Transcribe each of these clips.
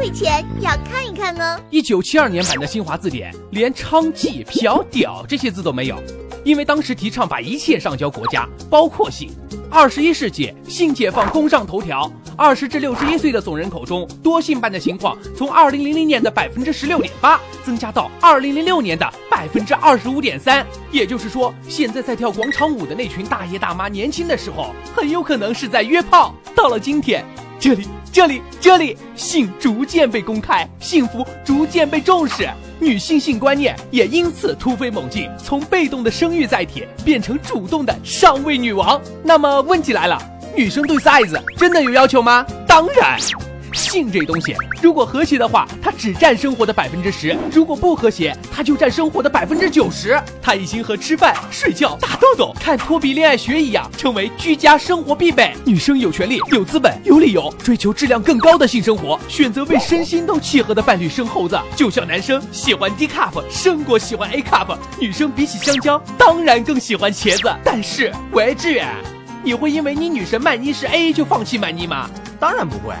会钱要看一看哦。一九七二年版的新华字典连娼妓、嫖、屌这些字都没有，因为当时提倡把一切上交国家，包括性。二十一世纪性解放攻上头条，二十至六十一岁的总人口中多性伴的情况从二零零零年的百分之十六点八增加到二零零六年的百分之二十五点三。也就是说，现在在跳广场舞的那群大爷大妈，年轻的时候很有可能是在约炮。到了今天，这里、这里、这里，性逐渐被公开，幸福逐渐被重视。女性性观念也因此突飞猛进，从被动的生育载体变成主动的上位女王。那么问题来了，女生对 size 真的有要求吗？当然。性这东西，如果和谐的话，它只占生活的百分之十；如果不和谐，它就占生活的百分之九十。它已经和吃饭、睡觉、打豆豆、看托比恋爱学一样，成为居家生活必备。女生有权利、有资本、有理由追求质量更高的性生活，选择为身心都契合的伴侣生猴子。就像男生喜欢 D cup 胜过喜欢 A cup，女生比起香蕉，当然更喜欢茄子。但是，喂，志远，你会因为你女神曼妮是 A 就放弃曼妮吗？当然不会。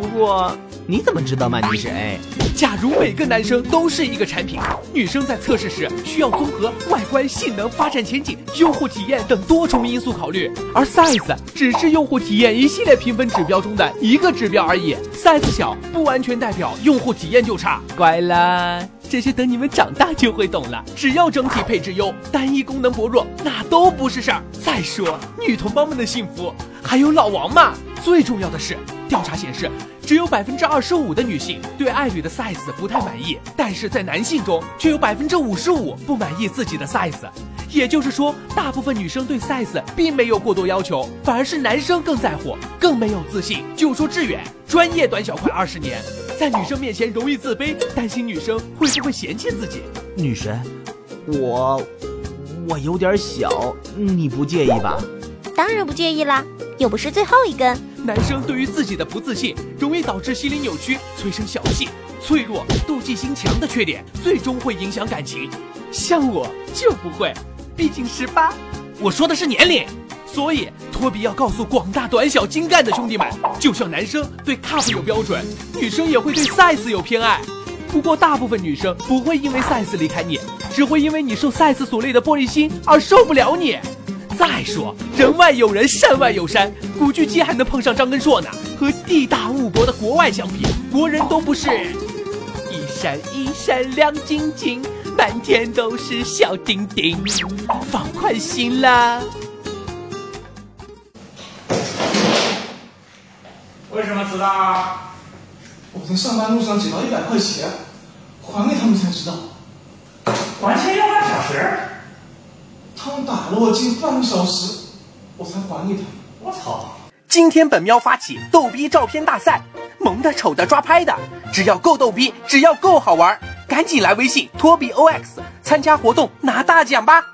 不过你怎么知道曼妮是 A？假如每个男生都是一个产品，女生在测试时需要综合外观、性能、发展前景、用户体验等多重因素考虑，而 size 只是用户体验一系列评分指标中的一个指标而已。size 小不完全代表用户体验就差。乖啦，这些等你们长大就会懂了。只要整体配置优，单一功能薄弱，那都不是事儿。再说，女同胞们的幸福还有老王嘛。最重要的是，调查显示，只有百分之二十五的女性对爱侣的 size 不太满意，但是在男性中却有百分之五十五不满意自己的 size。也就是说，大部分女生对 size 并没有过多要求，反而是男生更在乎，更没有自信。就说志远，专业短小快二十年，在女生面前容易自卑，担心女生会不会嫌弃自己。女神，我我有点小，你不介意吧？当然不介意啦，又不是最后一根。男生对于自己的不自信，容易导致心理扭曲，催生小气、脆弱、妒忌心强的缺点，最终会影响感情。像我就不会，毕竟十八。我说的是年龄，所以托比要告诉广大短小精干的兄弟们，就像男生对 cup 有标准，女生也会对 size 有偏爱。不过大部分女生不会因为 size 离开你，只会因为你受 size 所累的玻璃心而受不了你。再说，人外有人，山外有山，古巨基还能碰上张根硕呢。和地大物博的国外相比，国人都不是一闪一闪亮晶晶，满天都是小丁丁。放宽心啦。为什么迟到？我在上班路上捡到一百块钱，还给他们才知道。还钱要半小时？他们打了我近半个小时，我才还给他。我操！今天本喵发起逗逼照片大赛，萌的、丑的、抓拍的，只要够逗逼，只要够好玩，赶紧来微信托比 OX 参加活动拿大奖吧！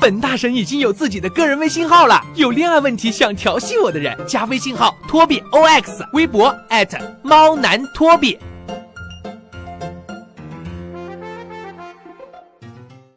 本大神已经有自己的个人微信号了，有恋爱问题想调戏我的人，加微信号托比 OX，微博艾特猫男托比。